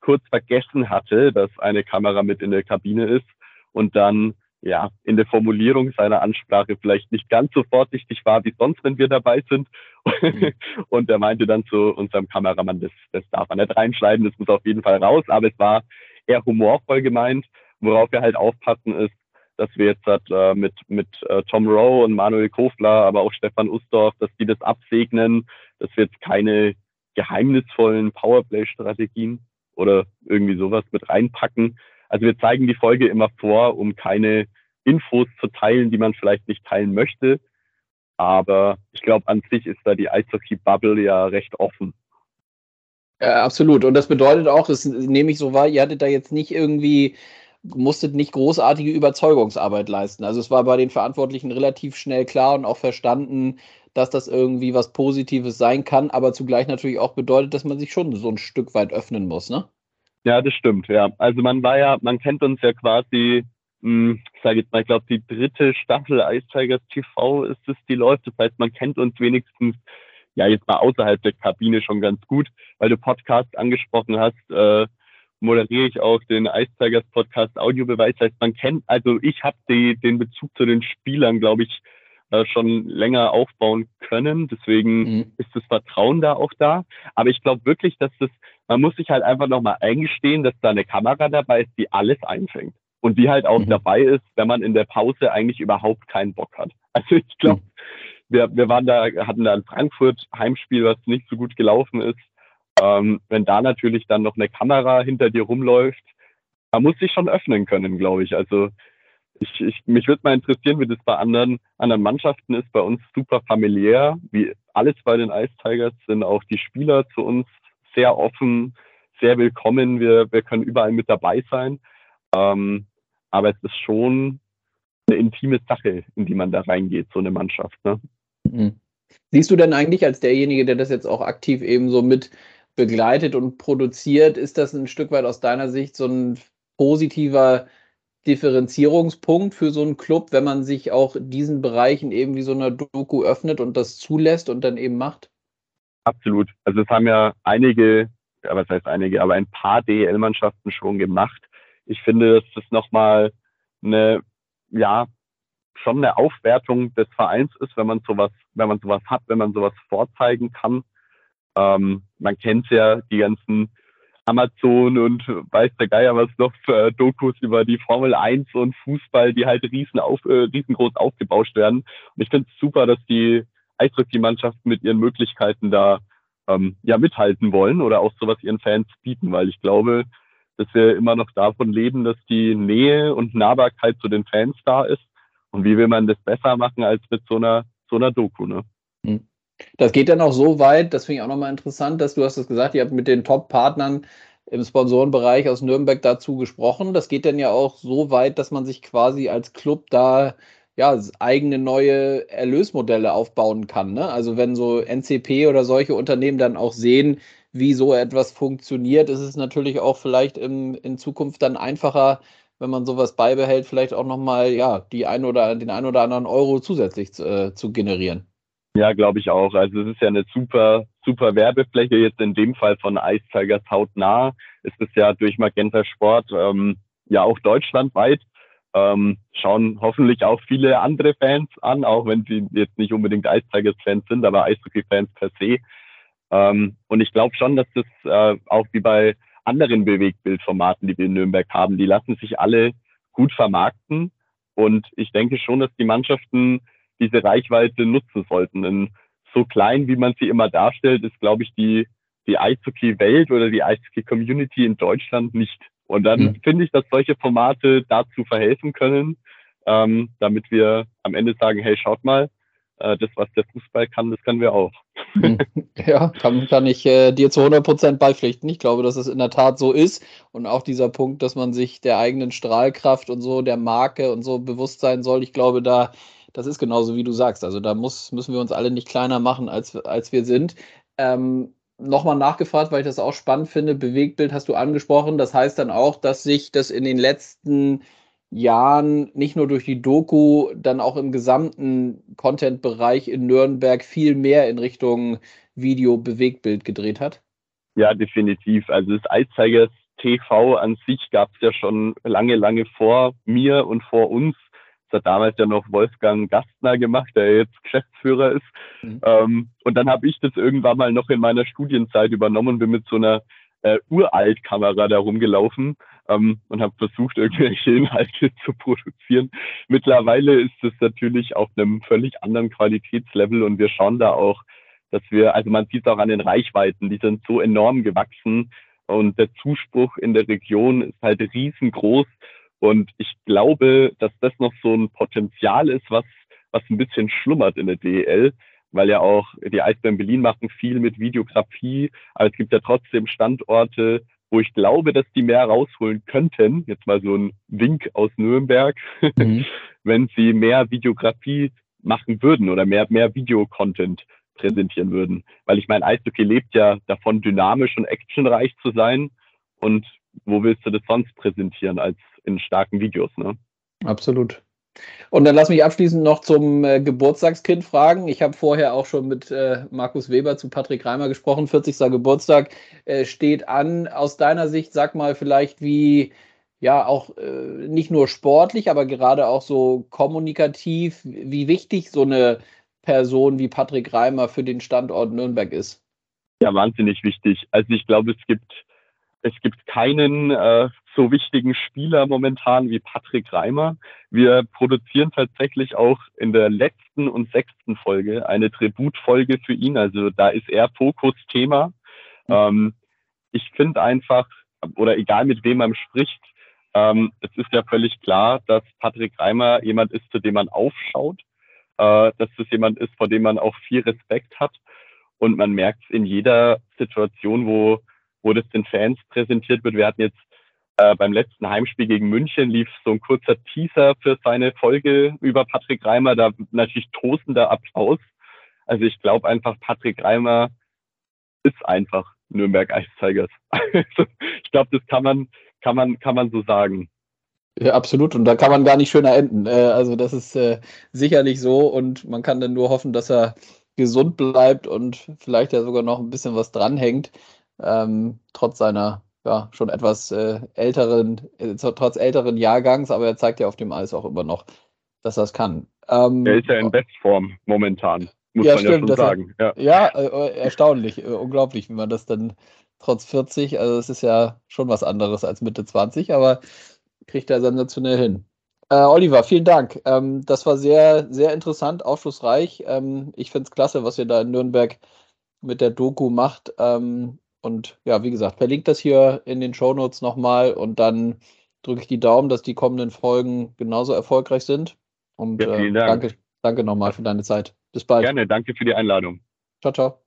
kurz vergessen hatte, dass eine Kamera mit in der Kabine ist und dann ja in der Formulierung seiner Ansprache vielleicht nicht ganz so vorsichtig war wie sonst, wenn wir dabei sind. Mhm. und er meinte dann zu unserem Kameramann, das, das darf man nicht reinschneiden, das muss auf jeden Fall raus. Aber es war eher humorvoll gemeint, worauf wir halt aufpassen ist, dass wir jetzt halt, äh, mit, mit äh, Tom Rowe und Manuel Kofler, aber auch Stefan Ustorf, dass die das absegnen, dass wir jetzt keine geheimnisvollen Powerplay-Strategien oder irgendwie sowas mit reinpacken. Also wir zeigen die Folge immer vor, um keine Infos zu teilen, die man vielleicht nicht teilen möchte. Aber ich glaube, an sich ist da die Eishockey-Bubble ja recht offen. Ja, absolut. Und das bedeutet auch, das nehme ich so wahr, ihr hattet da jetzt nicht irgendwie musstet nicht großartige Überzeugungsarbeit leisten. Also es war bei den Verantwortlichen relativ schnell klar und auch verstanden, dass das irgendwie was Positives sein kann, aber zugleich natürlich auch bedeutet, dass man sich schon so ein Stück weit öffnen muss, ne? Ja, das stimmt, ja. Also man war ja, man kennt uns ja quasi, hm, ich sage jetzt mal, ich glaube, die dritte Staffel Ice Tigers TV ist es, die läuft. Das heißt, man kennt uns wenigstens ja jetzt mal außerhalb der Kabine schon ganz gut, weil du Podcast angesprochen hast. Äh, moderiere ich auch den Ice Tigers Podcast Audiobeweis. Das heißt, man kennt, also ich habe den Bezug zu den Spielern, glaube ich, äh, schon länger aufbauen können. Deswegen mhm. ist das Vertrauen da auch da. Aber ich glaube wirklich, dass das, man muss sich halt einfach nochmal eingestehen, dass da eine Kamera dabei ist, die alles einfängt. Und die halt auch mhm. dabei ist, wenn man in der Pause eigentlich überhaupt keinen Bock hat. Also ich glaube, mhm. wir, wir waren da, hatten da in Frankfurt Heimspiel, was nicht so gut gelaufen ist. Ähm, wenn da natürlich dann noch eine Kamera hinter dir rumläuft, man muss sich schon öffnen können, glaube ich. Also ich, ich, mich würde mal interessieren, wie das bei anderen, anderen Mannschaften ist. Bei uns super familiär. Wie alles bei den Ice Tigers sind auch die Spieler zu uns sehr offen, sehr willkommen. Wir, wir können überall mit dabei sein. Ähm, aber es ist schon eine intime Sache, in die man da reingeht, so eine Mannschaft. Ne? Mhm. Siehst du denn eigentlich als derjenige, der das jetzt auch aktiv eben so mit begleitet und produziert, ist das ein Stück weit aus deiner Sicht so ein positiver Differenzierungspunkt für so einen Club, wenn man sich auch diesen Bereichen eben wie so einer Doku öffnet und das zulässt und dann eben macht? Absolut. Also es haben ja einige, ja, was heißt einige, aber ein paar DEL-Mannschaften schon gemacht. Ich finde, dass das nochmal eine, ja, schon eine Aufwertung des Vereins ist, wenn man sowas, wenn man sowas hat, wenn man sowas vorzeigen kann. Ähm, man kennt ja die ganzen Amazon und weiß der Geier was noch für Dokus über die Formel 1 und Fußball, die halt riesen auf, äh, riesengroß aufgebauscht werden. Und ich finde es super, dass die Eishockey-Mannschaften mit ihren Möglichkeiten da ähm, ja mithalten wollen oder auch sowas ihren Fans bieten, weil ich glaube, dass wir immer noch davon leben, dass die Nähe und Nahbarkeit zu den Fans da ist. Und wie will man das besser machen als mit so einer so einer Doku, ne? Hm. Das geht dann auch so weit, das finde ich auch nochmal interessant, dass du hast es gesagt, ihr habt mit den Top-Partnern im Sponsorenbereich aus Nürnberg dazu gesprochen. Das geht dann ja auch so weit, dass man sich quasi als Club da ja eigene neue Erlösmodelle aufbauen kann. Ne? Also wenn so NCP oder solche Unternehmen dann auch sehen, wie so etwas funktioniert, ist es natürlich auch vielleicht im, in Zukunft dann einfacher, wenn man sowas beibehält, vielleicht auch nochmal ja, die ein oder den ein oder anderen Euro zusätzlich äh, zu generieren. Ja, glaube ich auch. Also es ist ja eine super, super Werbefläche jetzt in dem Fall von Ice Tigers hautnah. Es ist ja durch Magenta Sport ähm, ja auch deutschlandweit. Ähm, schauen hoffentlich auch viele andere Fans an, auch wenn sie jetzt nicht unbedingt Ice Tigers Fans sind, aber Eishockey-Fans per se. Ähm, und ich glaube schon, dass das äh, auch wie bei anderen Bewegtbildformaten, die wir in Nürnberg haben, die lassen sich alle gut vermarkten. Und ich denke schon, dass die Mannschaften diese Reichweite nutzen sollten. Denn so klein, wie man sie immer darstellt, ist, glaube ich, die, die Eishockey-Welt oder die Eishockey-Community in Deutschland nicht. Und dann mhm. finde ich, dass solche Formate dazu verhelfen können, ähm, damit wir am Ende sagen, hey, schaut mal, äh, das, was der Fußball kann, das können wir auch. Mhm. Ja, kann, kann ich äh, dir zu 100 Prozent beipflichten. Ich glaube, dass es in der Tat so ist. Und auch dieser Punkt, dass man sich der eigenen Strahlkraft und so, der Marke und so bewusst sein soll. Ich glaube, da das ist genauso wie du sagst. Also da muss, müssen wir uns alle nicht kleiner machen, als, als wir sind. Ähm, Nochmal nachgefragt, weil ich das auch spannend finde. Bewegtbild hast du angesprochen. Das heißt dann auch, dass sich das in den letzten Jahren nicht nur durch die Doku, dann auch im gesamten Content-Bereich in Nürnberg viel mehr in Richtung Video-Bewegtbild gedreht hat? Ja, definitiv. Also das Eiszeigers TV an sich gab es ja schon lange, lange vor mir und vor uns. Das hat damals ja noch Wolfgang Gastner gemacht, der jetzt Geschäftsführer ist. Mhm. Ähm, und dann habe ich das irgendwann mal noch in meiner Studienzeit übernommen und bin mit so einer äh, Uralt-Kamera da rumgelaufen ähm, und habe versucht, irgendwelche Inhalte zu produzieren. Mittlerweile ist es natürlich auf einem völlig anderen Qualitätslevel und wir schauen da auch, dass wir, also man sieht es auch an den Reichweiten, die sind so enorm gewachsen und der Zuspruch in der Region ist halt riesengroß und ich glaube, dass das noch so ein Potenzial ist, was, was ein bisschen schlummert in der DEL, weil ja auch die Eisbären Berlin machen viel mit Videografie, aber es gibt ja trotzdem Standorte, wo ich glaube, dass die mehr rausholen könnten. Jetzt mal so ein Wink aus Nürnberg, mhm. wenn sie mehr Videografie machen würden oder mehr, mehr Videocontent präsentieren würden. Weil ich meine, Eishockey lebt ja davon, dynamisch und actionreich zu sein. Und wo willst du das sonst präsentieren als in starken Videos, ne? Absolut. Und dann lass mich abschließend noch zum äh, Geburtstagskind fragen. Ich habe vorher auch schon mit äh, Markus Weber zu Patrick Reimer gesprochen. 40. Geburtstag äh, steht an. Aus deiner Sicht, sag mal vielleicht, wie ja auch äh, nicht nur sportlich, aber gerade auch so kommunikativ, wie wichtig so eine Person wie Patrick Reimer für den Standort Nürnberg ist. Ja, wahnsinnig wichtig. Also ich glaube, es gibt es gibt keinen äh, so wichtigen Spieler momentan wie Patrick Reimer. Wir produzieren tatsächlich auch in der letzten und sechsten Folge eine Tributfolge für ihn. Also da ist er Fokusthema. Mhm. Ähm, ich finde einfach, oder egal mit wem man spricht, ähm, es ist ja völlig klar, dass Patrick Reimer jemand ist, zu dem man aufschaut, äh, dass es jemand ist, vor dem man auch viel Respekt hat. Und man merkt es in jeder Situation, wo, wo das den Fans präsentiert wird. Wir hatten jetzt äh, beim letzten Heimspiel gegen München lief so ein kurzer Teaser für seine Folge über Patrick Reimer, da natürlich tosender Applaus. Also ich glaube einfach, Patrick Reimer ist einfach Nürnberg Ice Tigers. Also ich glaube, das kann man, kann man, kann man so sagen. Ja, absolut. Und da kann man gar nicht schöner enden. Äh, also das ist äh, sicherlich so und man kann dann nur hoffen, dass er gesund bleibt und vielleicht ja sogar noch ein bisschen was dranhängt, ähm, trotz seiner ja, schon etwas äh, älteren, äh, trotz älteren Jahrgangs, aber er zeigt ja auf dem Eis auch immer noch, dass er es kann. Ähm, er ist ja in Bestform momentan, muss ja, man stimmt, ja schon sagen. Er, ja, ja äh, erstaunlich, äh, unglaublich, wie man das dann trotz 40, also es ist ja schon was anderes als Mitte 20, aber kriegt er sensationell hin. Äh, Oliver, vielen Dank. Ähm, das war sehr, sehr interessant, aufschlussreich. Ähm, ich finde es klasse, was ihr da in Nürnberg mit der Doku macht. Ähm, und ja, wie gesagt, verlinkt das hier in den Show Notes nochmal und dann drücke ich die Daumen, dass die kommenden Folgen genauso erfolgreich sind. Und ja, äh, Dank. danke, danke nochmal für deine Zeit. Bis bald. Gerne, danke für die Einladung. Ciao, ciao.